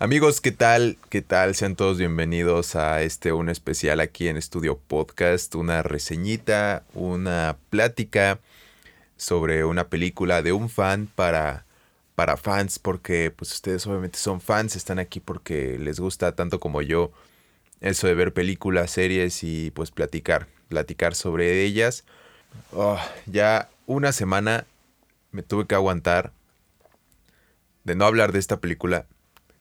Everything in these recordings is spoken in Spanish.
Amigos, ¿qué tal? ¿Qué tal? Sean todos bienvenidos a este un especial aquí en Estudio Podcast, una reseñita, una plática sobre una película de un fan para para fans porque pues ustedes obviamente son fans, están aquí porque les gusta tanto como yo eso de ver películas, series y pues platicar, platicar sobre ellas. Oh, ya una semana me tuve que aguantar de no hablar de esta película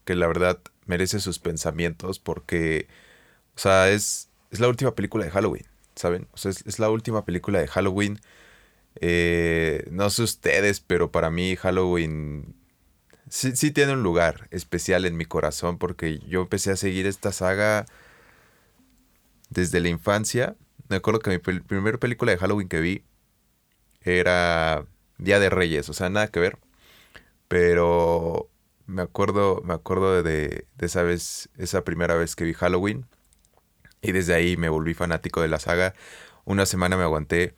que la verdad merece sus pensamientos porque, o sea, es, es la última película de Halloween, ¿saben? O sea, es, la última película de Halloween. Eh, no sé ustedes, pero para mí Halloween sí, sí, tiene un lugar especial en mi corazón porque yo empecé a seguir esta saga desde la infancia. Me acuerdo que mi primera película de Halloween que vi era Día de Reyes, o sea, nada que ver. Pero me acuerdo, me acuerdo de, esa vez, esa primera vez que vi Halloween. Y desde ahí me volví fanático de la saga. Una semana me aguanté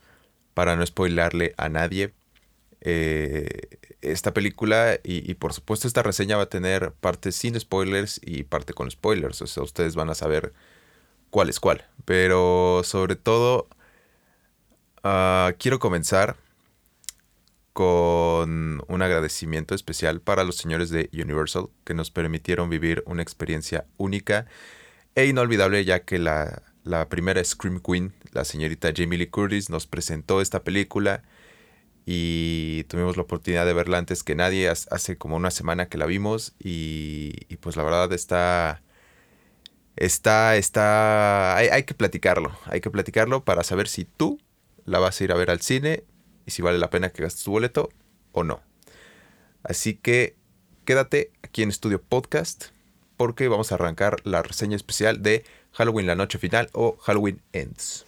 para no spoilarle a nadie eh, esta película. Y, y, por supuesto esta reseña va a tener parte sin spoilers y parte con spoilers. O sea, ustedes van a saber cuál es cuál. Pero sobre todo, uh, quiero comenzar con un agradecimiento especial para los señores de Universal que nos permitieron vivir una experiencia única e inolvidable ya que la, primera Scream Queen, la señorita Jamie Lee Curtis, nos presentó esta película y tuvimos la oportunidad de verla antes que nadie, hace como una semana que la vimos y, pues la verdad está... Está, está, hay que platicarlo, hay que platicarlo para saber si tú la vas a ir a ver al cine y si vale la pena que gastes tu boleto o no. Así que quédate aquí en Estudio Podcast porque vamos a arrancar la reseña especial de Halloween la noche final o Halloween Ends.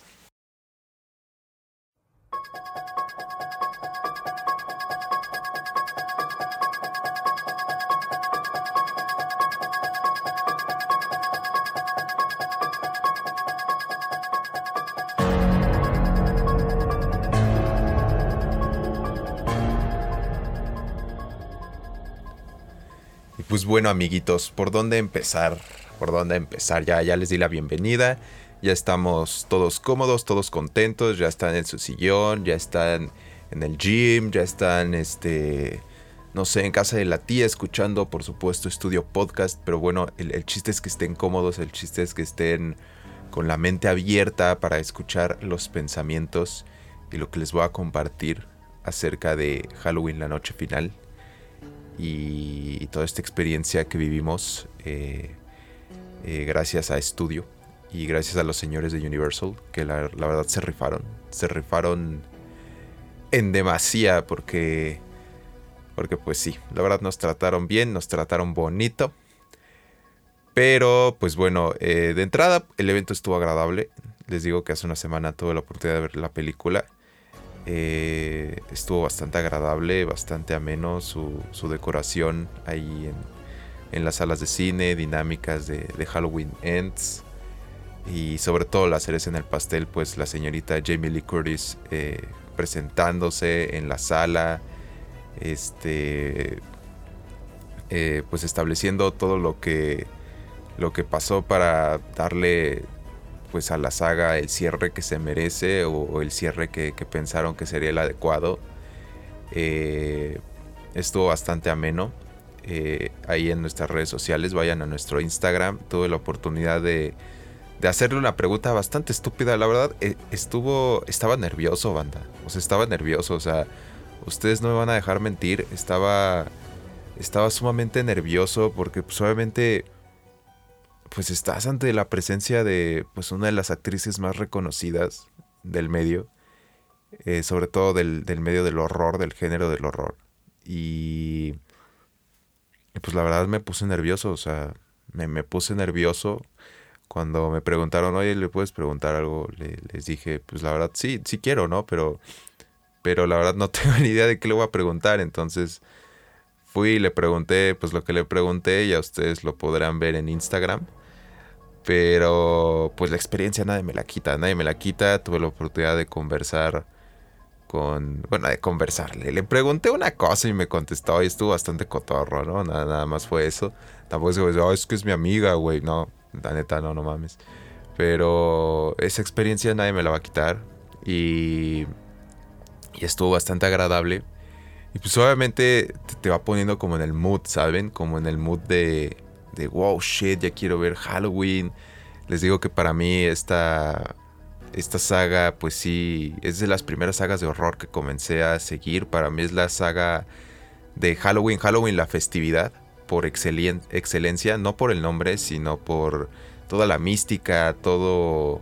Pues bueno, amiguitos, ¿por dónde empezar? ¿Por dónde empezar? Ya, ya les di la bienvenida. Ya estamos todos cómodos, todos contentos. Ya están en su sillón, ya están en el gym, ya están, este, no sé, en casa de la tía escuchando, por supuesto, estudio podcast. Pero bueno, el, el chiste es que estén cómodos, el chiste es que estén con la mente abierta para escuchar los pensamientos y lo que les voy a compartir acerca de Halloween la noche final y, toda esta experiencia que vivimos eh, eh, gracias a Estudio y gracias a los señores de Universal que la, verdad se rifaron, se rifaron en demasía porque porque pues sí, la verdad nos trataron bien, nos trataron bonito. Pero pues bueno, eh, de entrada el evento estuvo agradable. Les digo que hace una semana tuve la oportunidad de ver la película eh, estuvo bastante agradable, bastante ameno su, decoración ahí en, las salas de cine, dinámicas de, Halloween Ends. Y sobre todo la cereza en el pastel, pues la señorita Jamie Lee Curtis eh, presentándose en la sala. Este. Eh, pues estableciendo todo lo que. lo que pasó para darle pues a la saga el cierre que se merece o, el cierre que, pensaron que sería el adecuado. Eh, estuvo bastante ameno. Eh, ahí en nuestras redes sociales, vayan a nuestro Instagram. Tuve la oportunidad de, de hacerle una pregunta bastante estúpida. La verdad, eh, estuvo. Estaba nervioso, banda. O sea, estaba nervioso. O sea, ustedes no me van a dejar mentir. Estaba. Estaba sumamente nervioso. Porque, pues, obviamente pues estás ante la presencia de pues una de las actrices más reconocidas del medio, eh, sobre todo del, medio del horror, del género del horror. Y, pues la verdad me puse nervioso, o sea, me, puse nervioso cuando me preguntaron, oye, ¿le puedes preguntar algo? les dije, pues la verdad sí, sí quiero, ¿no? Pero, pero la verdad no tengo ni idea de qué le voy a preguntar, entonces fui y le pregunté, pues lo que le pregunté, ya ustedes lo podrán ver en Instagram. Pero pues la experiencia nadie me la quita, nadie me la quita. Tuve la oportunidad de conversar con, bueno, de conversarle. Le pregunté una cosa y me contestó y estuvo bastante cotorro, ¿no? Nada, nada más fue eso. Tampoco es que, oh, es que es mi amiga, güey. No, la neta, no, no mames. Pero esa experiencia nadie me la va a quitar. Y, y estuvo bastante agradable. Y pues obviamente te, va poniendo como en el mood, ¿saben? Como en el mood de, de, wow, shit, ya quiero ver Halloween. Les digo que para mí esta, esta saga, pues sí, es de las primeras sagas de horror que comencé a seguir. Para mí es la saga de Halloween, Halloween la festividad, por excelencia, no por el nombre, sino por toda la mística, todo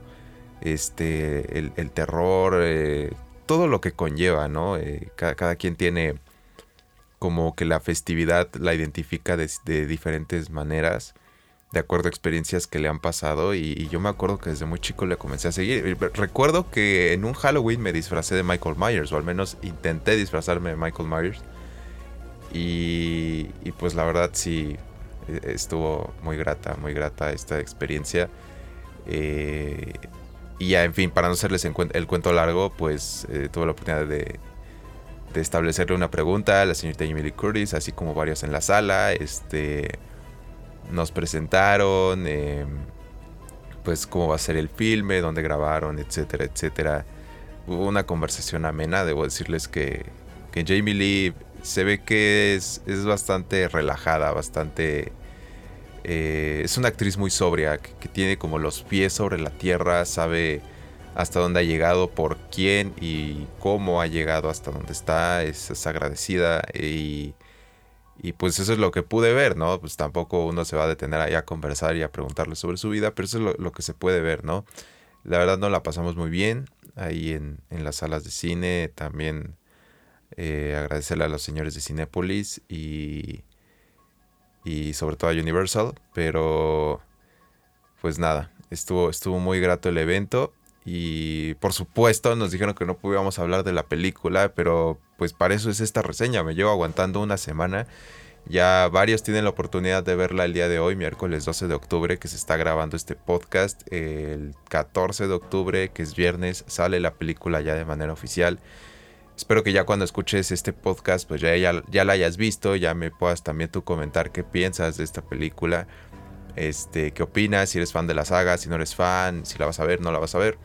este, el, terror, eh, todo lo que conlleva, ¿no? Eh, cada, quien tiene como que la festividad la identifica de, diferentes maneras, de acuerdo a experiencias que le han pasado. Y, yo me acuerdo que desde muy chico le comencé a seguir. Recuerdo que en un Halloween me disfracé de Michael Myers, o al menos intenté disfrazarme de Michael Myers. Y, pues la verdad sí, e, estuvo muy grata, muy grata esta experiencia. Eh, y ya, en fin, para no hacerles el cuento largo, pues eh, tuve la oportunidad de, establecerle una pregunta a la señorita Emily Curtis, así como varios en la sala. Este, nos presentaron, em, pues cómo va a ser el filme, dónde grabaron, etcétera, etcétera. Hubo una conversación amena, debo decirles que, que Jamie Lee se ve que es, es bastante relajada, bastante eh, es una actriz muy sobria, que, tiene como los pies sobre la tierra, sabe hasta dónde ha llegado, por quién y cómo ha llegado hasta donde está, es, agradecida y, y, pues eso es lo que pude ver, ¿no? Pues tampoco uno se va a detener ahí a conversar y a preguntarle sobre su vida, pero eso es lo, que se puede ver, ¿no? La verdad no la pasamos muy bien ahí en, las salas de cine, también eh, agradecerle a los señores de Cinépolis y y sobre todo a Universal, pero pues nada, estuvo, estuvo muy grato el evento y por supuesto nos dijeron que no podíamos hablar de la película, pero pues para eso es esta reseña, me llevo aguantando una semana. Ya varios tienen la oportunidad de verla el día de hoy, miércoles 12 de octubre, que se está grabando este podcast. El 14 de octubre, que es viernes, sale la película ya de manera oficial. Espero que ya cuando escuches este podcast, pues ya, ya, la hayas visto, ya me puedas también tú comentar qué piensas de esta película. Este, qué opinas, si eres fan de la saga, si no eres fan, si la vas a ver, no la vas a ver.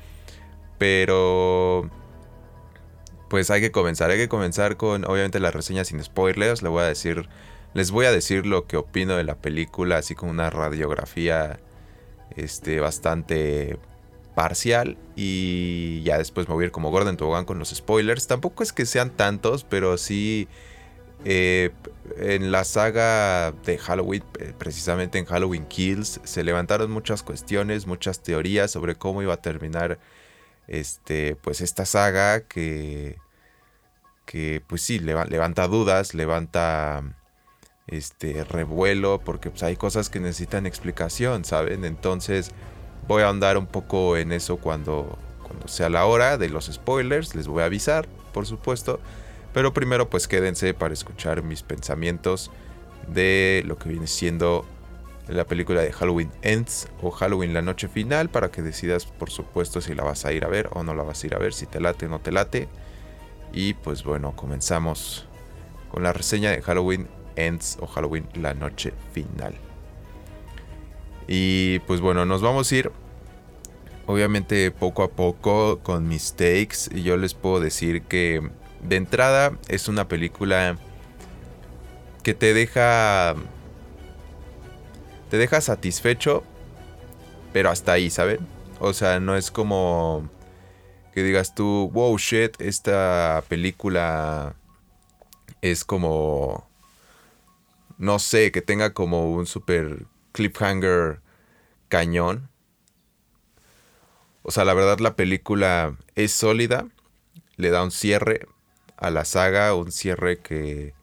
Pero pues hay que comenzar, hay que comenzar con obviamente la reseña sin spoilers, le voy a decir les voy a decir lo que opino de la película, así como una radiografía este bastante parcial y ya después me voy a ir como Gordon Tobogán con los spoilers. Tampoco es que sean tantos, pero sí eh, en la saga de Halloween, eh, precisamente en Halloween Kills, se levantaron muchas cuestiones, muchas teorías sobre cómo iba a terminar este, pues esta saga que, que pues sí, levanta dudas, levanta este revuelo, porque pues hay cosas que necesitan explicación, ¿saben? Entonces Voy a andar un poco en eso cuando, cuando sea la hora de los spoilers. Les voy a avisar, por supuesto. Pero primero pues quédense para escuchar mis pensamientos de lo que viene siendo la película de Halloween Ends o Halloween la noche final para que decidas por supuesto si la vas a ir a ver o no la vas a ir a ver, si te late o no te late. Y pues bueno, comenzamos con la reseña de Halloween Ends o Halloween la noche final. Y pues bueno, nos vamos a ir obviamente poco a poco con mis takes. Y yo les puedo decir que de entrada es una película que te deja... Te deja satisfecho, pero hasta ahí, ¿saben? O sea, no es como que digas tú, wow, shit, esta película es como... No sé, que tenga como un super cliffhanger cañón. O sea, la verdad la película es sólida, le da un cierre a la saga, un cierre que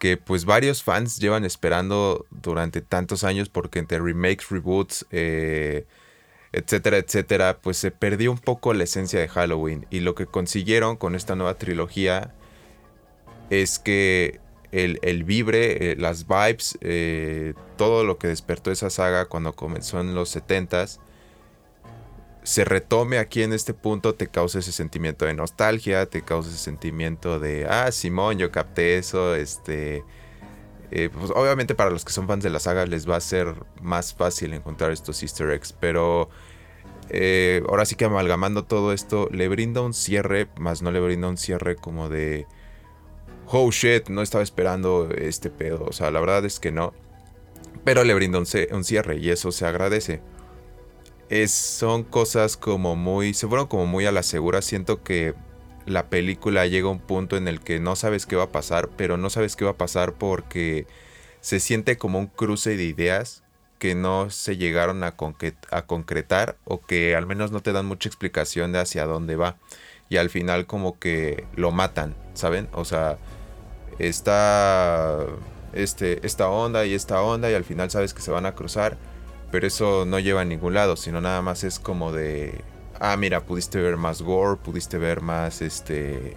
que pues varios fans llevan esperando durante tantos años porque entre remakes, reboots, eh, etcétera, etcétera, pues se perdió un poco la esencia de Halloween. Y lo que consiguieron con esta nueva trilogía es que el, vibre, eh, las vibes, eh, todo lo que despertó esa saga cuando comenzó en los 70s, se retome aquí en este punto te causa ese sentimiento de nostalgia, te causa ese sentimiento de, ah, Simón, yo capté eso, este... Eh, pues obviamente para los que son fans de la saga les va a ser más fácil encontrar estos easter eggs, pero eh, ahora sí que amalgamando todo esto, le brinda un cierre, más no le brinda un cierre como de, oh shit, no estaba esperando este pedo, o sea, la verdad es que no, pero le brinda un cierre y eso se agradece es, son cosas como muy, se fueron como muy a la segura. Siento que la película llega a un punto en el que no sabes qué va a pasar, pero no sabes qué va a pasar porque se siente como un cruce de ideas que no se llegaron a, a concretar o que al menos no te dan mucha explicación de hacia dónde va. Y al final como que lo matan, ¿saben? O sea, está este, esta onda y esta onda y al final sabes que se van a cruzar pero eso no lleva a ningún lado, sino nada más es como de, ah, mira, pudiste ver más gore, pudiste ver más, este,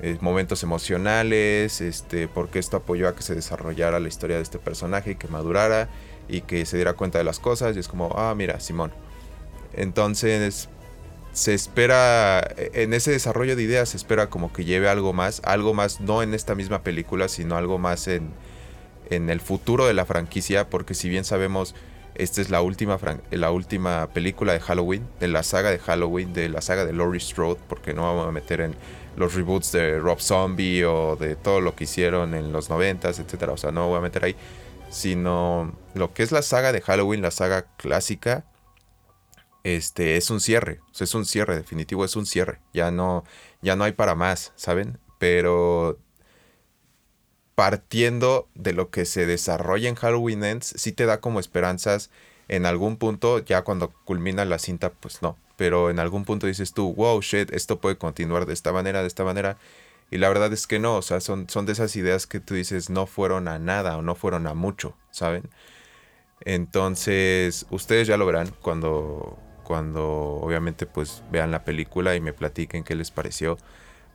eh, momentos emocionales, este, porque esto apoyó a que se desarrollara la historia de este personaje y que madurara y que se diera cuenta de las cosas y es como, ah, mira, Simón. Entonces, se espera, en ese desarrollo de ideas se espera como que lleve algo más, algo más, no en esta misma película, sino algo más en, en el futuro de la franquicia, porque si bien sabemos esta es la última, la última película de Halloween, de la saga de Halloween, de la saga de Laurie Strode, porque no vamos a meter en los reboots de Rob Zombie o de todo lo que hicieron en los noventas, etcétera. O sea, no voy a meter ahí. Sino lo que es la saga de Halloween, la saga clásica, este es un cierre. Es un cierre, definitivo, es un cierre. Ya no, ya no hay para más, ¿saben? Pero partiendo de lo que se desarrolla en Halloween Ends, sí te da como esperanzas en algún punto, ya cuando culmina la cinta, pues no. Pero en algún punto dices tú, wow, shit, esto puede continuar de esta manera, de esta manera. Y la verdad es que no, o sea, son, son de esas ideas que tú dices no fueron a nada o no fueron a mucho, ¿saben? Entonces, ustedes ya lo verán cuando, cuando obviamente pues vean la película y me platiquen qué les pareció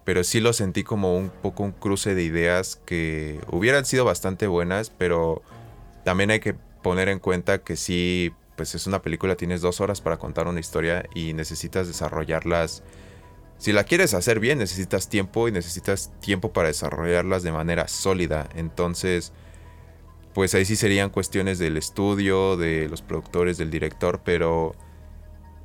pero sí lo sentí como un poco un cruce de ideas que hubieran sido bastante buenas, pero también hay que poner en cuenta que sí, pues es una película, tienes dos horas para contar una historia y necesitas desarrollarlas. Si la quieres hacer bien, necesitas tiempo y necesitas tiempo para desarrollarlas de manera sólida. Entonces, pues ahí sí serían cuestiones del estudio, de los productores, del director, pero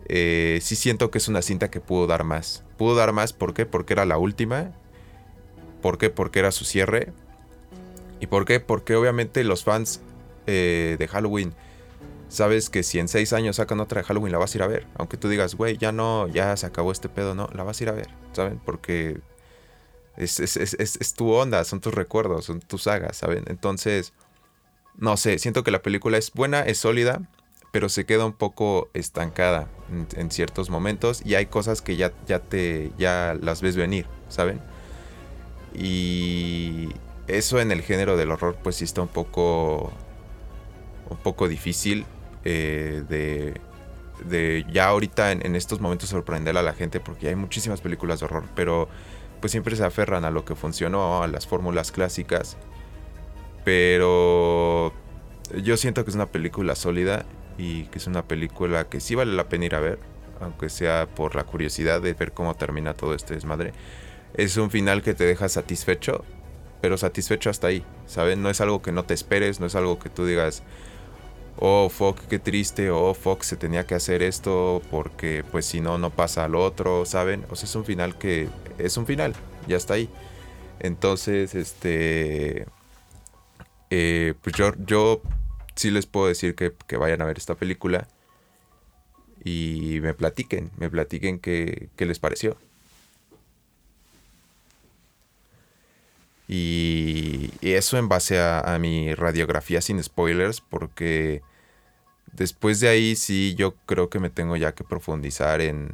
eh, sí siento que es una cinta que pudo dar más. Pudo dar más, ¿por qué? Porque era la última. ¿Por qué? Porque era su cierre. ¿Y por qué? Porque obviamente los fans eh, de Halloween, sabes que si en seis años sacan otra de Halloween, la vas a ir a ver. Aunque tú digas, güey, ya no, ya se acabó este pedo, no, la vas a ir a ver, ¿saben? Porque es, es, es, es tu onda, son tus recuerdos, son tus sagas, ¿saben? Entonces, no sé, siento que la película es buena, es sólida pero se queda un poco estancada en, ciertos momentos y hay cosas que ya, ya, te, ya las ves venir, ¿saben? Y eso en el género del horror pues sí está un poco, un poco difícil eh, de, de ya ahorita en, estos momentos sorprender a la gente porque hay muchísimas películas de horror, pero pues siempre se aferran a lo que funcionó, a las fórmulas clásicas. Pero yo siento que es una película sólida y que es una película que sí vale la pena ir a ver, aunque sea por la curiosidad de ver cómo termina todo este desmadre. Es un final que te deja satisfecho, pero satisfecho hasta ahí, ¿saben? No es algo que no te esperes, no es algo que tú digas, oh fuck, qué triste, oh fuck, se tenía que hacer esto porque pues si no, no pasa al otro, ¿saben? O sea, es un final que es un final, ya está ahí. Entonces, este... Eh, pues yo, yo sí les puedo decir que, vayan a ver esta película y me platiquen, me platiquen qué, les pareció. Y, eso en base a, mi radiografía sin spoilers, porque después de ahí sí yo creo que me tengo ya que profundizar en,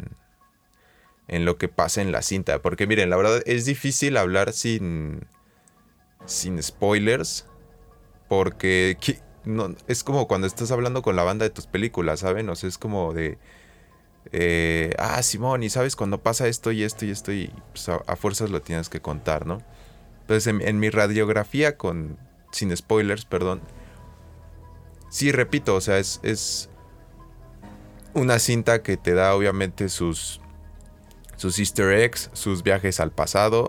en lo que pasa en la cinta. Porque miren, la verdad es difícil hablar sin, sin spoilers, porque es como cuando estás hablando con la banda de tus películas, ¿saben? O sea, es como de... Eh, ah, Simón, y sabes cuando pasa esto y esto y esto y pues, a, fuerzas lo tienes que contar, ¿no? Entonces en, mi radiografía con... Sin spoilers, perdón. Sí, repito, o sea, es... es una cinta que te da obviamente sus, sus easter eggs, sus viajes al pasado,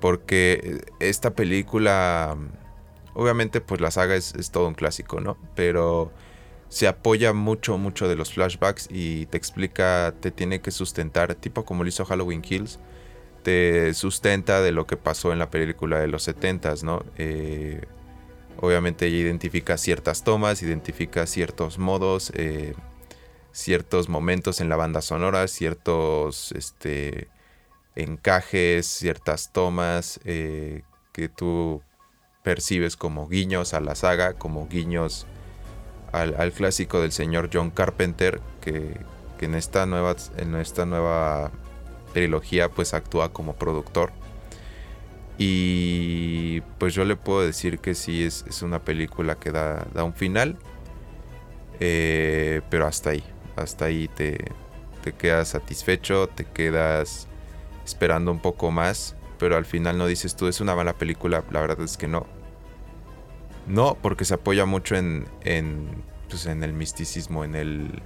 porque esta película, obviamente pues la saga es, todo un clásico, ¿no? Pero se apoya mucho, mucho de los flashbacks y te explica, te tiene que sustentar, tipo como lo hizo Halloween Kills, te sustenta de lo que pasó en la película de los 70s, ¿no? Eh, obviamente ella identifica ciertas tomas, identifica ciertos modos, eh, ciertos momentos en la banda sonora, ciertos este, encajes, ciertas tomas eh, que tú percibes como guiños a la saga, como guiños al, clásico del señor John Carpenter, que, en, esta nueva, en esta nueva trilogía pues actúa como productor. Y pues yo le puedo decir que sí, es, una película que da, da un final. Eh, pero hasta ahí, hasta ahí te, te quedas satisfecho, te quedas esperando un poco más. Pero al final no dices tú, es una mala película, la verdad es que no. No, porque se apoya mucho en, en, pues en el misticismo, en el,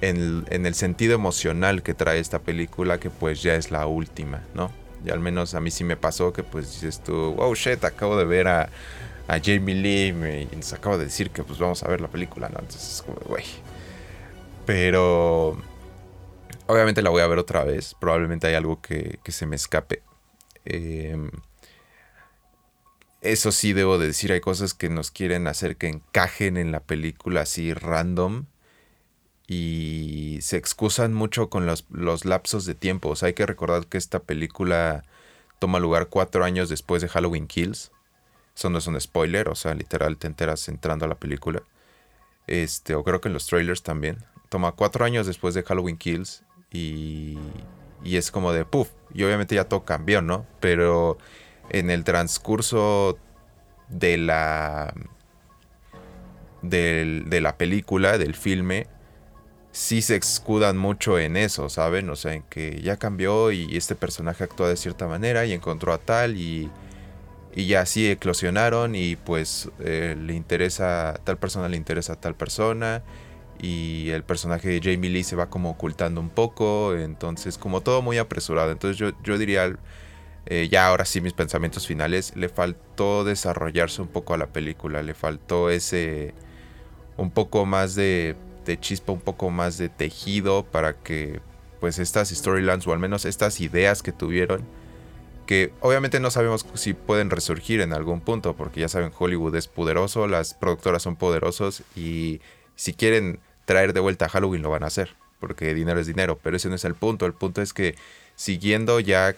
en el, sentido emocional que trae esta película, que pues ya es la última, ¿no? Y al menos a mí sí me pasó que pues dices tú, wow, shit, acabo de ver a, a Jamie Lee y nos acaba de decir que pues vamos a ver la película, ¿no? Entonces es como, güey. Pero obviamente la voy a ver otra vez, probablemente hay algo que, que se me escape. Eh, eso sí debo de decir, hay cosas que nos quieren hacer que encajen en la película así random y se excusan mucho con los, lapsos de tiempo. O sea, hay que recordar que esta película toma lugar cuatro años después de Halloween Kills. Eso no es un spoiler, o sea, literal te enteras entrando a la película. Este, o creo que en los trailers también. Toma cuatro años después de Halloween Kills y, y es como de puff. Y obviamente ya todo cambió, ¿no? Pero en el transcurso de la de la película, del filme, sí se escudan mucho en eso, ¿saben? O sea, en que ya cambió y este personaje actúa de cierta manera y encontró a tal y, y ya así eclosionaron y pues eh, le interesa, tal persona le interesa a tal persona y el personaje de Jamie Lee se va como ocultando un poco, entonces como todo muy apresurado. Entonces yo, yo diría eh, ya ahora sí mis pensamientos finales, le faltó desarrollarse un poco a la película, le faltó ese un poco más de, de chispa, un poco más de tejido para que pues estas storylines o al menos estas ideas que tuvieron, que obviamente no sabemos si pueden resurgir en algún punto, porque ya saben, Hollywood es poderoso, las productoras son poderosos y si quieren traer de vuelta a Halloween lo van a hacer, porque dinero es dinero, pero ese no es el punto, el punto es que siguiendo ya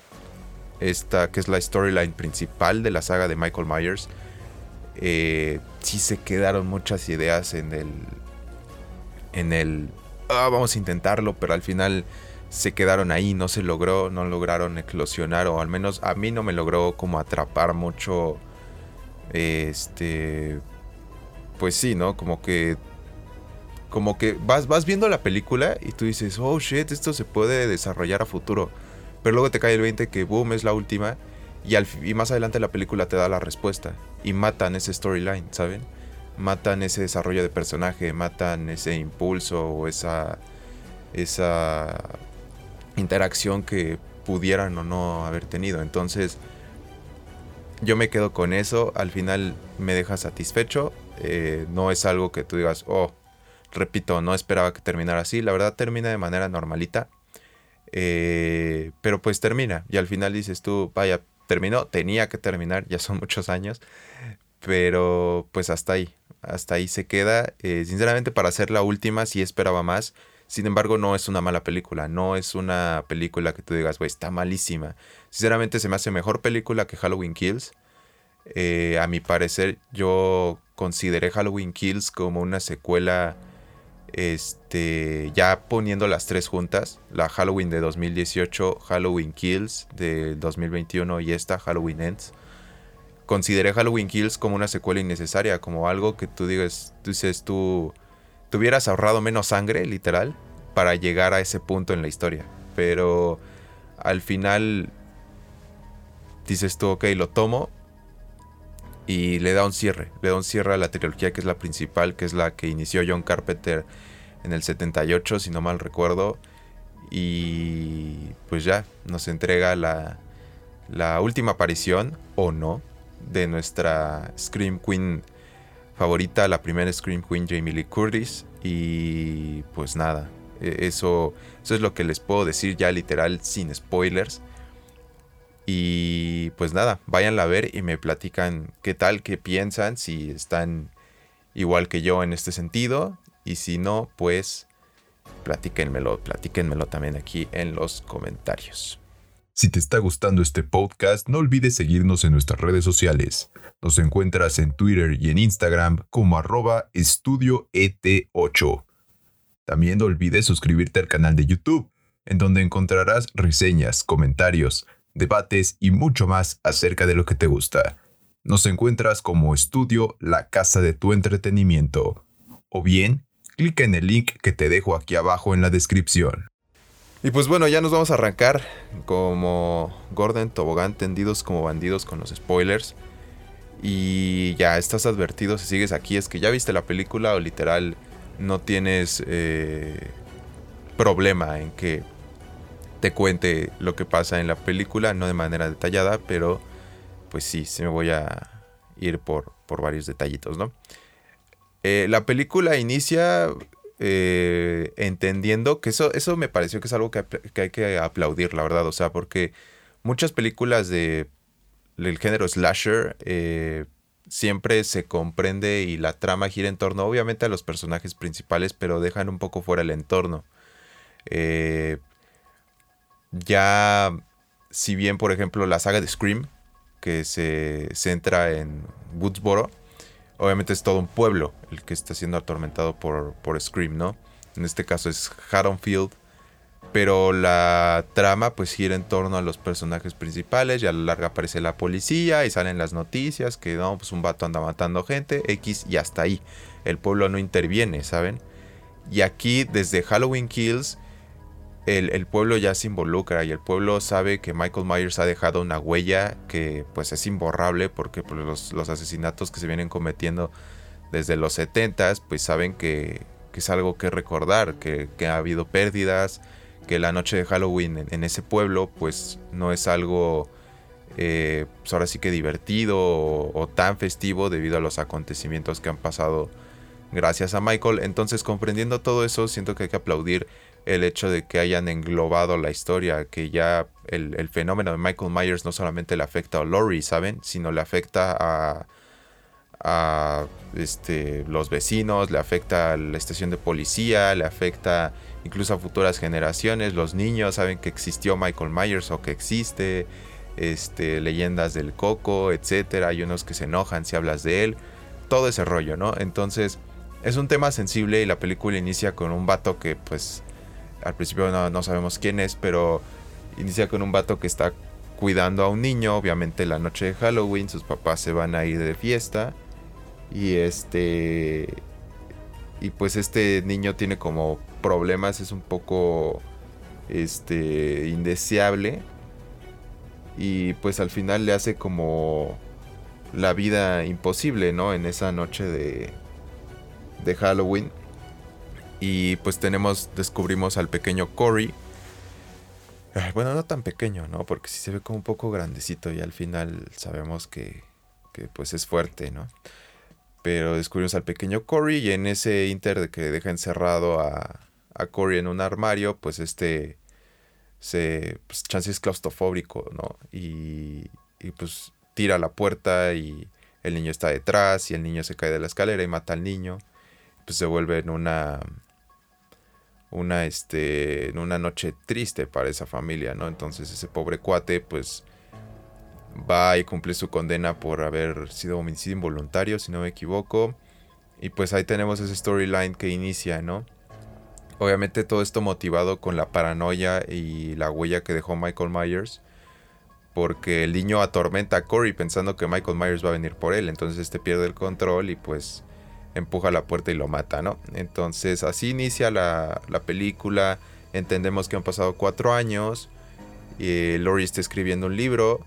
esta que es la storyline principal de la saga de Michael Myers, eh, sí se quedaron muchas ideas en el. En el. Ah, vamos a intentarlo, pero al final se quedaron ahí, no se logró, no lograron eclosionar, o al menos a mí no me logró como atrapar mucho. Este. Pues sí, ¿no? Como que. Como que vas, vas viendo la película y tú dices, oh shit, esto se puede desarrollar a futuro. Pero luego te cae el 20 que boom es la última y, al, y más adelante la película te da la respuesta y matan ese storyline, ¿saben? Matan ese desarrollo de personaje, matan ese impulso o esa esa interacción que pudieran o no haber tenido. Entonces, yo me quedo con eso. Al final me deja satisfecho. Eh, no es algo que tú digas, oh, repito, no esperaba que terminara así. La verdad termina de manera normalita. Eh, pero pues termina y al final dices tú, vaya, terminó, tenía que terminar, ya son muchos años, pero pues hasta ahí, hasta ahí se queda. Eh, sinceramente para ser la última sí esperaba más, sin embargo no es una mala película, no es una película que tú digas, güey, está malísima. Sinceramente se me hace mejor película que Halloween Kills. Eh, a mi parecer yo consideré Halloween Kills como una secuela este, ya poniendo las tres juntas, la Halloween de 2018, Halloween Kills de 2021 y esta Halloween Ends, consideré Halloween Kills como una secuela innecesaria, como algo que tú digas, dices, tú, tú hubieras ahorrado menos sangre, literal, para llegar a ese punto en la historia. Pero al final dices tú, ok, lo tomo y le da un cierre, le da un cierre a la trilogía que es la principal, que es la que inició John Carpenter en el 78, si no mal recuerdo. Y pues ya, nos entrega la, la última aparición, o no, de nuestra Scream Queen favorita, la primera Scream Queen Jamie Lee Curtis. Y pues nada, e, eso, eso es lo que les puedo decir ya literal sin spoilers. Y pues nada, váyanla a ver y me platican qué tal, qué piensan, si están igual que yo en este sentido. Y si no, pues platíquenmelo, platíquenmelo también aquí en los comentarios. Si te está gustando este podcast, no olvides seguirnos en nuestras redes sociales. Nos encuentras en Twitter y en Instagram como arroba estudioet8. También no olvides suscribirte al canal de YouTube, en donde encontrarás reseñas, comentarios, debates y mucho más acerca de lo que te gusta. Nos encuentras como Estudio La Casa de tu Entretenimiento. O bien, clica en el link que te dejo aquí abajo en la descripción. Y pues bueno, ya nos vamos a arrancar como Gordon Tobogán, tendidos como bandidos con los spoilers. Y ya estás advertido si sigues aquí, es que ya viste la película o literal no tienes eh, problema en que te cuente lo que pasa en la película, no de manera detallada, pero pues sí, se me voy a ir por, por varios detallitos, ¿no? Eh, la película inicia eh, entendiendo que eso, eso me pareció que es algo que, hay que aplaudir, la verdad. O sea, porque muchas películas de, del género slasher eh, siempre se comprende y la trama gira en torno, obviamente, a los personajes principales, pero dejan un poco fuera el entorno. Eh, ya, si bien, por ejemplo, la saga de Scream, que se centra en Woodsboro, obviamente es todo un pueblo el que está siendo atormentado por, por Scream, ¿no? En este caso es Haddonfield. Pero la trama pues gira en torno a los personajes principales y a la larga aparece la policía y salen las noticias que no, pues un vato anda matando gente, X y hasta ahí. El pueblo no interviene, ¿saben? Y aquí desde Halloween Kills el, pueblo ya se involucra y el pueblo sabe que Michael Myers ha dejado una huella que pues es imborrable porque pues, los, asesinatos que se vienen cometiendo desde los 70 pues saben que, es algo que recordar, que, ha habido pérdidas, que la noche de Halloween en, ese pueblo pues no es algo eh, pues, ahora sí que divertido o, o tan festivo debido a los acontecimientos que han pasado gracias a Michael. Entonces comprendiendo todo eso siento que hay que aplaudir el hecho de que hayan englobado la historia, que ya el, fenómeno de Michael Myers no solamente le afecta a Laurie, ¿saben? Sino le afecta a, a este, los vecinos, le afecta a la estación de policía, le afecta incluso a futuras generaciones. Los niños saben que existió Michael Myers o que existe. Este, leyendas del coco, etcétera. Hay unos que se enojan si hablas de él. Todo ese rollo, ¿no? Entonces, es un tema sensible y la película inicia con un vato que, pues, al principio no, sabemos quién es, pero inicia con un vato que está cuidando a un niño, obviamente la noche de Halloween, sus papás se van a ir de fiesta y este y pues este niño tiene como problemas, es un poco este indeseable y pues al final le hace como la vida imposible, ¿no? En esa noche de de Halloween y pues tenemos, descubrimos al pequeño Cory. Bueno, no tan pequeño, ¿no? Porque sí se ve como un poco grandecito y al final sabemos que, que pues es fuerte, ¿no? Pero descubrimos al pequeño Cory y en ese inter de que deja encerrado a, a Cory en un armario, pues este se, pues chance es claustrofóbico, ¿no? Y, y pues tira la puerta y el niño está detrás y el niño se cae de la escalera y mata al niño. Pues se vuelve en una una, este, una noche triste para esa familia, ¿no? Entonces ese pobre cuate, pues, va y cumple su condena por haber sido homicidio involuntario, si no me equivoco. Y pues ahí tenemos ese storyline que inicia, ¿no? Obviamente todo esto motivado con la paranoia y la huella que dejó Michael Myers. Porque el niño atormenta a Corey pensando que Michael Myers va a venir por él. Entonces este pierde el control y pues empuja la puerta y lo mata, ¿no? Entonces así inicia la, película, entendemos que han pasado cuatro años, y Laurie está escribiendo un libro,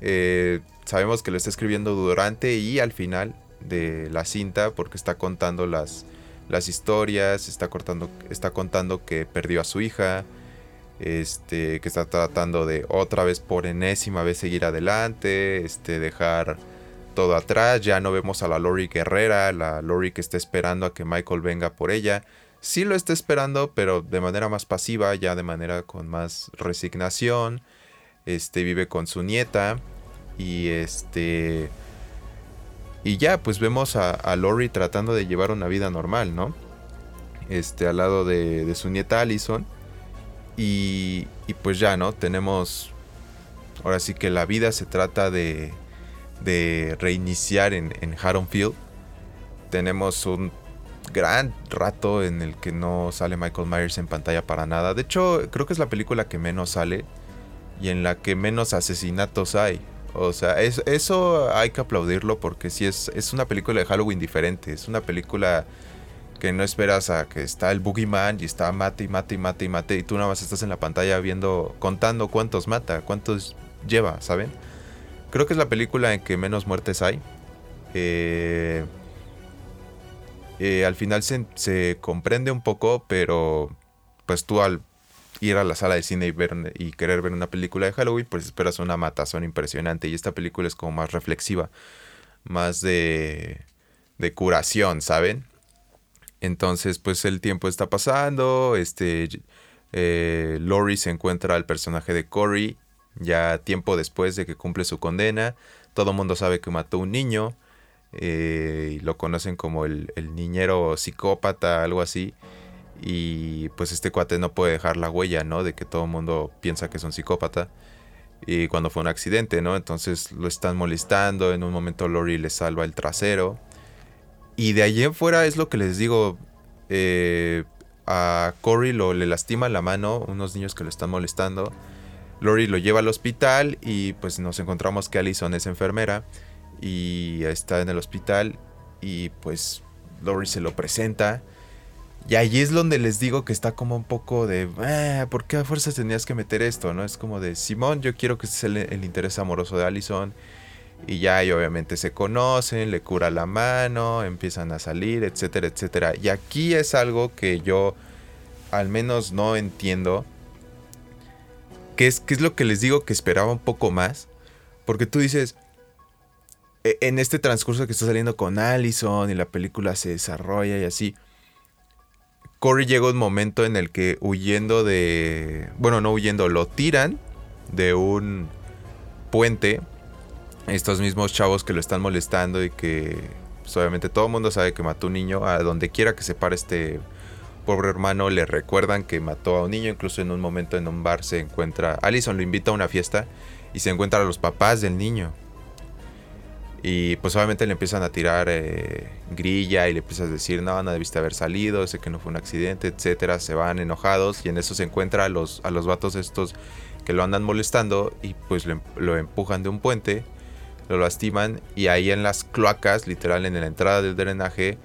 eh, sabemos que lo está escribiendo durante y al final de la cinta porque está contando las las historias, está, cortando, está contando que perdió a su hija, este, que está tratando de otra vez por enésima vez seguir adelante, este, dejar todo atrás, ya no vemos a la Lori Guerrera, la Lori que está esperando a que Michael venga por ella. Sí lo está esperando, pero de manera más pasiva, ya de manera con más resignación. Este vive con su nieta y este y ya, pues vemos a, Lori tratando de llevar una vida normal, ¿no? Este, al lado de, de su nieta Allison. Y, y, pues ya, ¿no? Tenemos. Ahora sí que la vida se trata de, de reiniciar en, en Haddonfield. Tenemos un gran rato en el que no sale Michael Myers en pantalla para nada. De hecho, creo que es la película que menos sale y en la que menos asesinatos hay. O sea, eso hay que aplaudirlo porque sí es, es una película de Halloween diferente. Es una película que no esperas a que está el Boogeyman y está mate y mate y mate y mate y tú nada más estás en la pantalla viendo, contando cuántos mata, cuántos lleva, ¿saben? Creo que es la película en que menos muertes hay. Eh, al final se, se, comprende un poco, pero pues tú al ir a la sala de cine y, ver, y querer ver una película de Halloween, pues esperas una matazón impresionante. Y esta película es como más reflexiva, más de, de curación, ¿saben? Entonces, pues el tiempo está pasando. Este. Eh, Lori se encuentra al personaje de Corey. Ya tiempo después de que cumple su condena. Todo el mundo sabe que mató a un niño. Eh, y lo conocen como el, el niñero psicópata, algo así. Y pues este cuate no puede dejar la huella, ¿no? De que todo el mundo piensa que es un psicópata. Y cuando fue un accidente, ¿no? Entonces lo están molestando. En un momento Lori le salva el trasero. Y de allí en fuera es lo que les digo. Eh, a Cory lo, le lastima la mano, unos niños que lo están molestando. Lori lo lleva al hospital y pues nos encontramos que Allison es enfermera y está en el hospital y pues Lori se lo presenta y allí es donde les digo que está como un poco de, ah, ¿por qué a fuerzas tenías que meter esto? ¿No? Es como de, Simón, yo quiero que este sea el, interés amoroso de Allison. Y ya y obviamente se conocen, le cura la mano, empiezan a salir, etcétera, etcétera. Y aquí es algo que yo al menos no entiendo. ¿Qué es, es lo que les digo que esperaba un poco más? Porque tú dices, e, en este transcurso que está saliendo con Allison y la película se desarrolla y así Corey llega un momento en el que huyendo de... Bueno, no huyendo, lo tiran de un puente. Estos mismos chavos que lo están molestando y que pues, obviamente todo el mundo sabe que mató un niño. A donde quiera que se pare este pobre hermano le recuerdan que mató a un niño. Incluso en un momento en un bar se encuentra... Allison lo invita a una fiesta y se encuentra a los papás del niño. Y pues obviamente le empiezan a tirar eh, grilla y le empiezas a decir, no, no debiste haber salido, sé que no fue un accidente, etcétera. Se van enojados y en eso se encuentra a los, a los vatos estos que lo andan molestando y pues lo, empujan de un puente, lo lastiman y ahí en las cloacas, literal en la entrada del drenaje,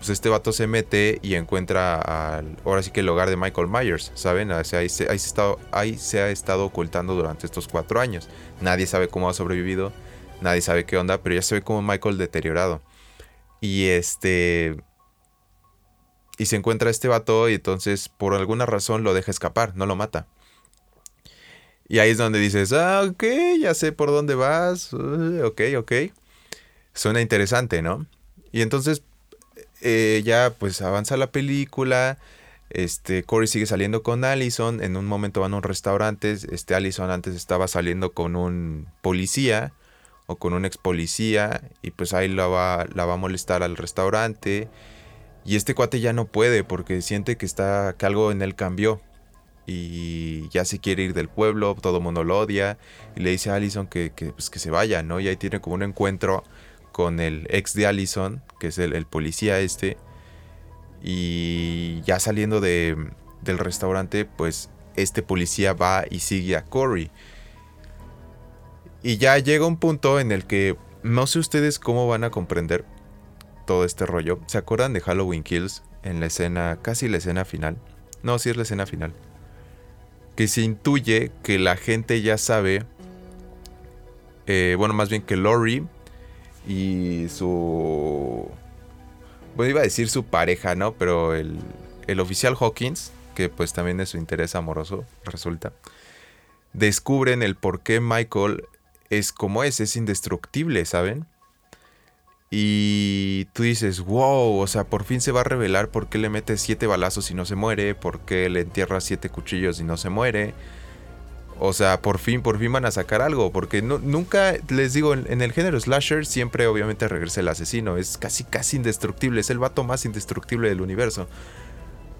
pues este vato se mete y encuentra al, ahora sí que el hogar de Michael Myers, ¿saben? ahí, se, ahí, estado, ahí se ha estado ocultando durante estos cuatro años. Nadie sabe cómo ha sobrevivido Nadie sabe qué onda, pero ya se ve como Michael deteriorado. Y este. Y se encuentra este vato y entonces por alguna razón lo deja escapar, no lo mata. Y ahí es donde dices, ah, ok, ya sé por dónde vas. Uh, ok, ok. Suena interesante, ¿no? Y entonces eh, ya pues avanza la película. Este, Corey sigue saliendo con Allison. En un momento van a un restaurante. Este, Allison antes estaba saliendo con un policía o con un ex policía y pues ahí la va, la va a molestar al restaurante y este cuate ya no puede porque siente que está que algo en él cambió y ya se quiere ir del pueblo, todo mundo lo odia y le dice a Allison que, pues, que se vaya, ¿no? Y ahí tiene como un encuentro con el ex de Allison, que es el, policía este, y ya saliendo de, del restaurante, pues este policía va y sigue a Corey y ya llega un punto en el que no sé ustedes cómo van a comprender todo este rollo. ¿Se acuerdan de Halloween Kills en la escena, casi la escena final? No, sí es la escena final. Que se intuye que la gente ya sabe, eh, bueno, más bien que Lori y su... pues iba a decir su pareja, ¿no? Pero el, el oficial Hawkins, que pues también es su interés amoroso, resulta, descubren el por qué Michael es como es, es indestructible, ¿saben? Y tú dices, wow, o sea, por fin se va a revelar por qué le mete siete balazos y no se muere, por qué le entierra siete cuchillos y no se muere. O sea, por fin, por fin van a sacar algo, porque nunca, les digo, en, el género slasher siempre obviamente regresa el asesino, es casi, casi indestructible, es el vato más indestructible del universo.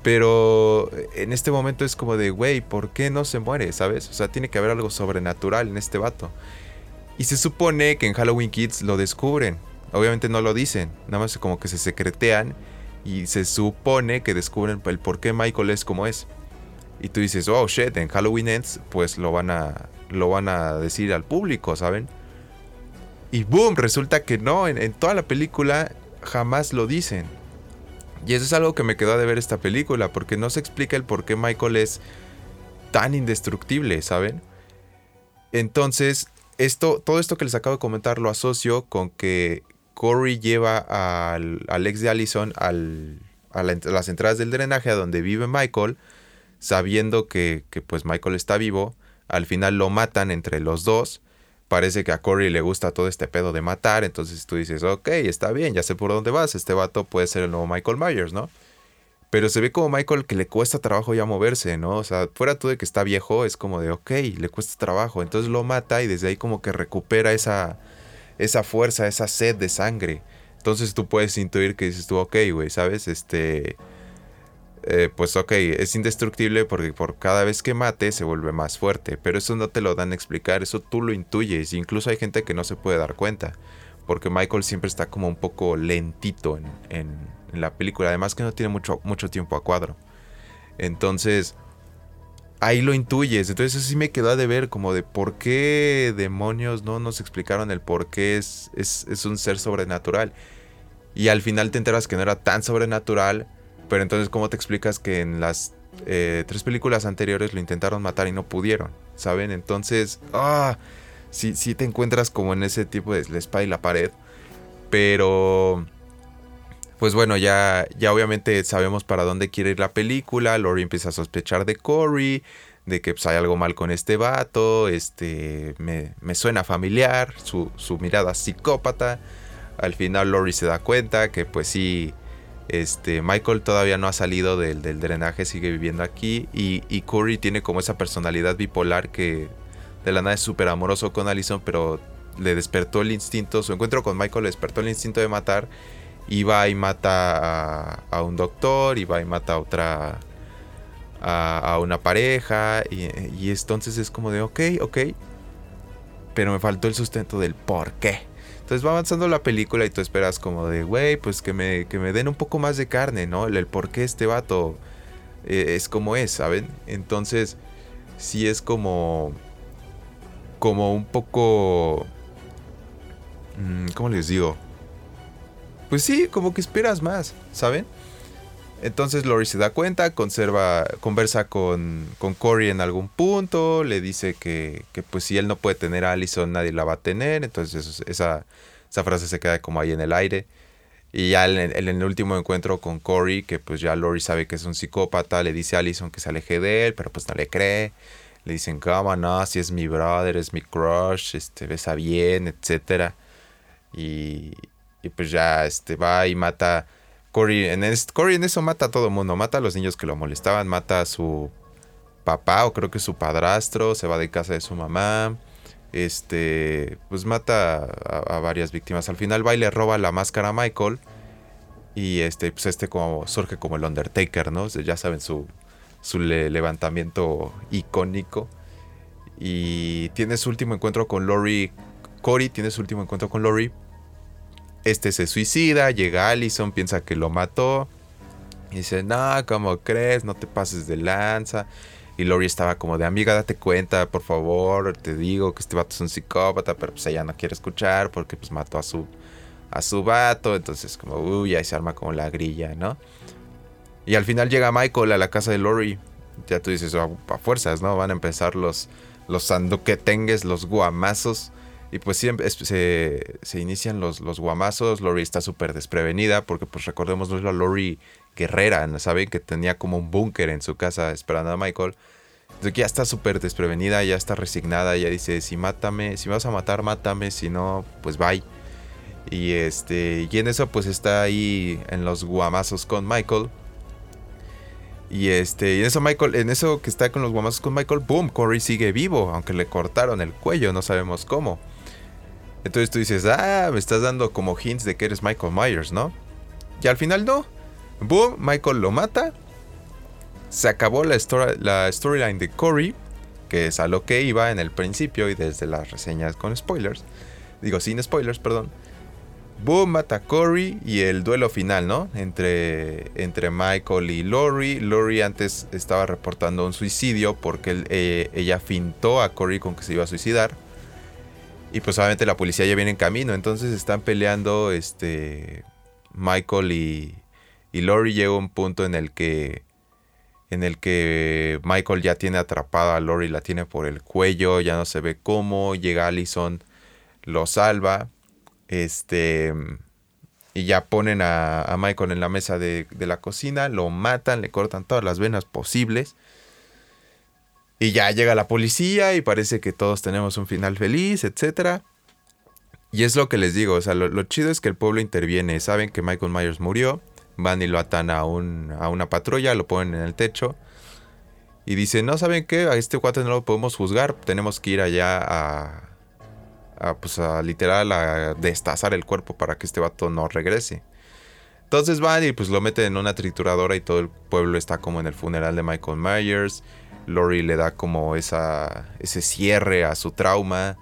Pero en este momento es como de, güey, ¿por qué no se muere? ¿Sabes? O sea, tiene que haber algo sobrenatural en este vato. Y se supone que en Halloween Kids lo descubren. Obviamente no lo dicen, nada más como que se secretean y se supone que descubren el por qué Michael es como es. Y tú dices, oh shit, en Halloween Ends, pues lo van a, lo van a decir al público, ¿saben? Y boom, resulta que no, en, toda la película jamás lo dicen. Y eso es algo que me quedó de ver esta película, porque no se explica el por qué Michael es tan indestructible, ¿saben? Entonces, esto, todo esto que les acabo de comentar lo asocio con que Corey lleva al, ex de Allison a las entradas del drenaje a donde vive Michael, sabiendo que, pues Michael está vivo. Al final lo matan entre los dos. Parece que a Corey le gusta todo este pedo de matar. Entonces tú dices, ok, está bien, ya sé por dónde vas. Este vato puede ser el nuevo Michael Myers, ¿no? Pero se ve como Michael que le cuesta trabajo ya moverse, ¿no? O sea, fuera tú de que está viejo, es como de, ok, le cuesta trabajo. Entonces lo mata y desde ahí como que recupera esa, esa fuerza, esa sed de sangre. Entonces tú puedes intuir que dices tú, ok, güey, ¿sabes? Este... Eh, pues ok, es indestructible porque por cada vez que mate se vuelve más fuerte, pero eso no te lo dan a explicar, eso tú lo intuyes, incluso hay gente que no se puede dar cuenta, porque Michael siempre está como un poco lentito en, en la película, además que no tiene mucho, mucho tiempo a cuadro. Entonces, ahí lo intuyes. Entonces eso sí me quedó de ver como de por qué demonios no nos explicaron el por qué es, es, un ser sobrenatural. Y al final te enteras que no era tan sobrenatural. Pero entonces ¿cómo te explicas que en las eh, tres películas anteriores lo intentaron matar y no pudieron? ¿Saben? Entonces, ah, sí, sí te encuentras como en ese tipo de la espada y la pared. Pero pues bueno, ya, ya obviamente sabemos para dónde quiere ir la película. Lori empieza a sospechar de Corey, de que pues, hay algo mal con este vato. Este, me, suena familiar, su, mirada psicópata. Al final Lori se da cuenta que pues sí, este, Michael todavía no ha salido del, drenaje, sigue viviendo aquí. Y, y, Corey tiene como esa personalidad bipolar que de la nada es súper amoroso con Allison, pero le despertó el instinto, su encuentro con Michael le despertó el instinto de matar y va y mata a, un doctor, y va y mata a otra, a, una pareja, y, entonces es como de, ok, ok, pero me faltó el sustento del por qué. Entonces va avanzando la película y tú esperas como de, güey, pues que me, que me den un poco más de carne, ¿no? El, por qué este vato eh, es como es, ¿saben? Entonces, sí es como, como un poco, mm, ¿cómo les digo? pues sí, como que esperas más, ¿saben? Entonces Lori se da cuenta, conserva, conversa con, con Corey en algún punto, le dice que, que, pues si él no puede tener a Allison, nadie la va a tener. Entonces esa, esa frase se queda como ahí en el aire. Y ya en, el último encuentro con Corey, que pues ya Lori sabe que es un psicópata, le dice a Allison que se aleje de él, pero pues no le cree. Le dicen, cómo no, si es mi brother, es mi crush, este, besa bien, etcétera. Y, y pues ya este, va y mata. Corey en, eso mata a todo mundo. Mata a los niños que lo molestaban. Mata a su papá o creo que su padrastro. Se va de casa de su mamá. Este, pues mata a, varias víctimas. Al final va roba la máscara a Michael. Y este, pues este como surge como el Undertaker, ¿no? Ya saben su, su levantamiento icónico. Y tiene su último encuentro con Lori. Corey tiene su último encuentro con Lori este se suicida, llega Allison, piensa que lo mató. Dice, no, ¿cómo crees? No te pases de lanza. Y Lori estaba como de, amiga, date cuenta, por favor, te digo que este vato es un psicópata, pero pues ella no quiere escuchar porque pues mató a su, a su vato. Entonces como, uy, ahí se arma como la grilla, ¿no? Y al final llega Michael a la casa de Lori. Ya tú dices, oh, a fuerzas, ¿no? Van a empezar los, los sanduquetengues, los guamazos. Y pues siempre se, se, inician los, los guamazos. Lori está súper desprevenida porque pues recordemos no es la Lori guerrera, ¿saben? Que tenía como un búnker en su casa esperando a Michael. Entonces ya está súper desprevenida, ya está resignada, ya dice, si mátame, si me vas a matar, mátame, si no, pues bye. Y este, y en eso pues está ahí en los guamazos con Michael. Y este, y en eso Michael, en eso que está con los guamazos con Michael, boom, Corey sigue vivo, aunque le cortaron el cuello, no sabemos cómo. Entonces tú dices, ah, me estás dando como hints de que eres Michael Myers, ¿no? Y al final no. Boom, Michael lo mata. Se acabó la, storyline de Corey, que es a lo que iba en el principio y desde las reseñas con spoilers. Digo, sin spoilers, perdón. Boom mata a Corey y el duelo final, ¿no? Entre, entre Michael y Lori. Lori antes estaba reportando un suicidio porque eh, ella fintó a Corey con que se iba a suicidar. Y pues obviamente la policía ya viene en camino. Entonces están peleando este, Michael y, y Lori. Llega un punto en el que en el que Michael ya tiene atrapada a Lori, la tiene por el cuello, ya no se ve cómo, llega Allison, lo salva, este, y ya ponen a, Michael en la mesa de, la cocina, lo matan, le cortan todas las venas posibles, y ya llega la policía y parece que todos tenemos un final feliz, etc. Y es lo que les digo, o sea, lo, chido es que el pueblo interviene, saben que Michael Myers murió, van y lo atan a, un, a una patrulla, lo ponen en el techo. Y dicen, no, ¿saben qué? A este cuate no lo podemos juzgar. Tenemos que ir allá a, a, pues a literal a destazar el cuerpo para que este vato no regrese. Entonces van y pues lo meten en una trituradora y todo el pueblo está como en el funeral de Michael Myers. Lori le da como esa, ese cierre a su trauma.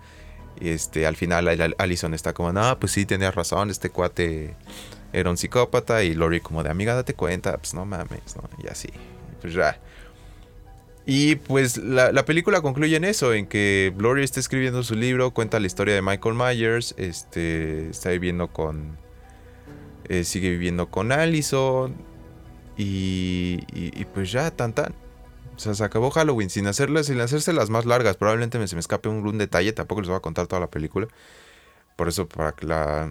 Y este, al final Allison está como, no, pues sí, tenías razón, este cuate era un psicópata y Lori como de amiga date cuenta, pues no mames. Y así, pues ya. Y pues la, película concluye en eso, en que Lori está escribiendo su libro, cuenta la historia de Michael Myers, este, está viviendo con, eh, sigue viviendo con Allison y, y, pues ya, tan tan. O sea, se acabó Halloween sin hacerlas, sin hacerse las más largas. Probablemente me, se me escape un, un detalle, tampoco les voy a contar toda la película. Por eso, para que la,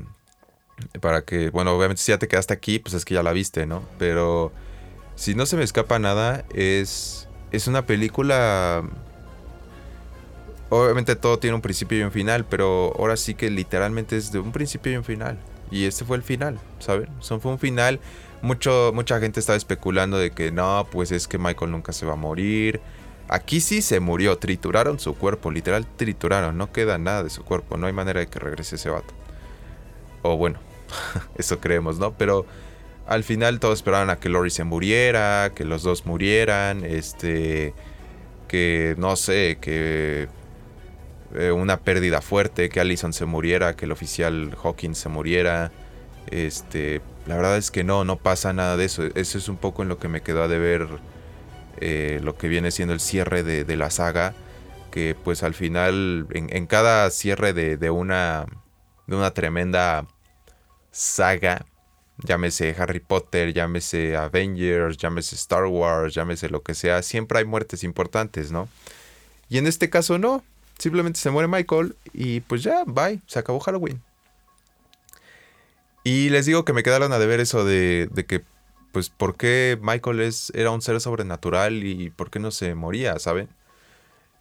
para que, bueno, obviamente si ya te quedaste aquí, pues es que ya la viste, ¿no? Pero si no se me escapa nada, es, es una película... Obviamente todo tiene un principio y un final, pero ahora sí que literalmente es de un principio y un final. Y este fue el final, ¿saben? Fue un final. Mucho, mucha gente estaba especulando de que no, pues es que Michael nunca se va a morir. Aquí sí se murió, trituraron su cuerpo, literal trituraron, no queda nada de su cuerpo, no hay manera de que regrese ese vato. O bueno, Eso creemos, ¿no? Pero al final todos esperaban a que Lori se muriera, que los dos murieran, este, que no sé, que eh, una pérdida fuerte, que Allison se muriera, que el oficial Hawkins se muriera. Este, la verdad es que no, no pasa nada de eso. Eso es un poco en lo que me quedó a deber eh, lo que viene siendo el cierre de, la saga. Que pues al final, en, cada cierre de, de, una, de una tremenda saga, llámese Harry Potter, llámese Avengers, llámese Star Wars, llámese lo que sea, siempre hay muertes importantes, ¿no? Y en este caso no, simplemente se muere Michael y pues ya, bye, se acabó Halloween. Y les digo que me quedaron a deber eso de, de que, pues, ¿por qué Michael es, era un ser sobrenatural y por qué no se moría, ¿saben?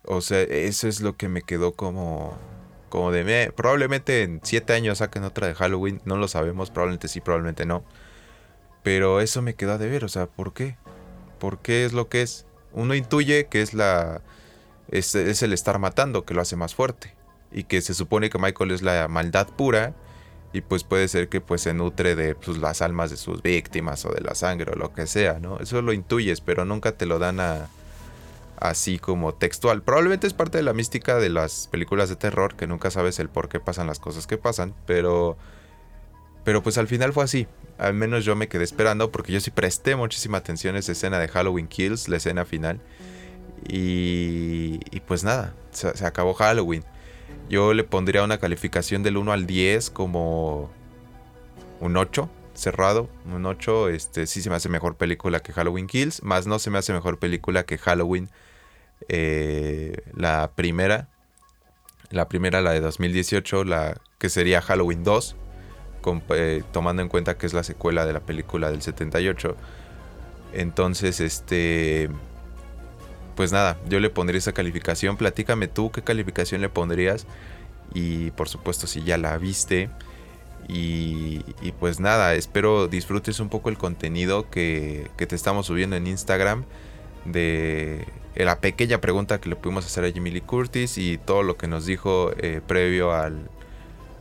O sea, eso es lo que me quedó como, como de me, probablemente en 7 años saquen otra de Halloween, no lo sabemos, probablemente sí, probablemente no. Pero eso me queda de ver, o sea, ¿por qué? ¿Por qué es lo que es? Uno intuye que es la es, el estar matando que lo hace más fuerte y que se supone que Michael es la maldad pura y pues puede ser que pues se nutre de pues, las almas de sus víctimas o de la sangre o lo que sea, ¿no? Eso lo intuyes, pero nunca te lo dan a, así como textual. Probablemente es parte de la mística de las películas de terror, que nunca sabes el por qué pasan las cosas que pasan, pero... Pero pues al final fue así. Al menos yo me quedé esperando porque yo sí presté muchísima atención a esa escena de Halloween Kills, la escena final. Y, pues nada, se, acabó Halloween. Yo le pondría una calificación del 1 al 10 como un 8 cerrado, un 8. Este sí se me hace mejor película que Halloween Kills, más no se me hace mejor película que Halloween eh, la primera. La primera, la de 2018, la que sería Halloween 2, eh, tomando en cuenta que es la secuela de la película del 78. Entonces, este... Pues nada, yo le pondría esa calificación. Platícame tú qué calificación le pondrías. Y por supuesto, si ya la viste. Y, pues nada, espero disfrutes un poco el contenido que, te estamos subiendo en Instagram. De la pequeña pregunta que le pudimos hacer a Jimmy Lee Curtis. Y todo lo que nos dijo eh, previo al,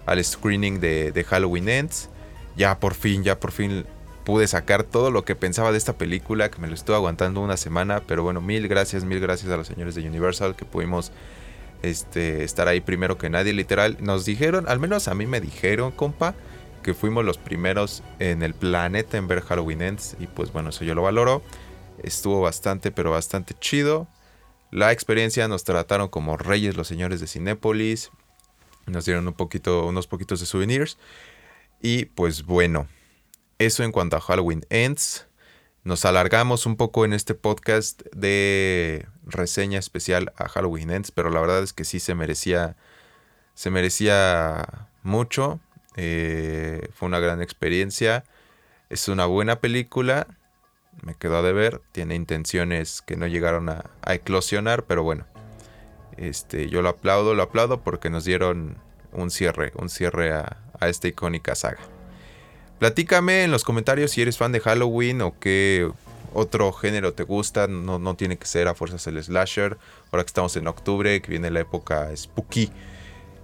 al screening de, Halloween Ends. Ya por fin, ya por fin pude sacar todo lo que pensaba de esta película, que me lo estuve aguantando una semana, pero bueno, mil gracias, mil gracias a los señores de Universal que pudimos este, estar ahí primero que nadie, literal. Nos dijeron, al menos a mí me dijeron, compa, que fuimos los primeros en el planeta en ver Halloween Ends, y pues bueno, eso yo lo valoro. Estuvo bastante, pero bastante chido. La experiencia nos trataron como reyes los señores de Cinépolis. Nos dieron un poquito, unos poquitos de souvenirs. Y pues bueno, eso en cuanto a Halloween Ends. Nos alargamos un poco en este podcast de reseña especial a Halloween Ends, pero la verdad es que sí se merecía, se merecía mucho. Eh, fue una gran experiencia. Es una buena película. Me quedó de ver. Tiene intenciones que no llegaron a, eclosionar, pero bueno. Este, yo lo aplaudo, lo aplaudo porque nos dieron un cierre, un cierre a, esta icónica saga. Platícame en los comentarios si eres fan de Halloween o qué otro género te gusta. No, no tiene que ser a fuerzas el slasher. Ahora que estamos en octubre, que viene la época spooky.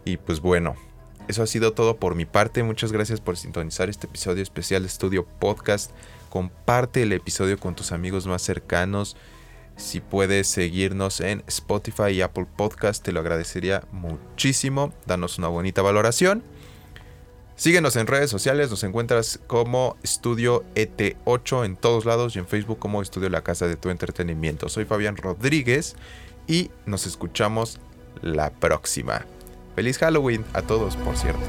Y pues bueno, eso ha sido todo por mi parte. Muchas gracias por sintonizar este episodio especial de Estudio Podcast. Comparte el episodio con tus amigos más cercanos. Si puedes seguirnos en Spotify y Apple Podcast, te lo agradecería muchísimo. Danos una bonita valoración. Síguenos en redes sociales, nos encuentras como Estudio ET8 en todos lados y en Facebook como Estudio La Casa de tu Entretenimiento. Soy Fabián Rodríguez y nos escuchamos la próxima. Feliz Halloween a todos, por cierto.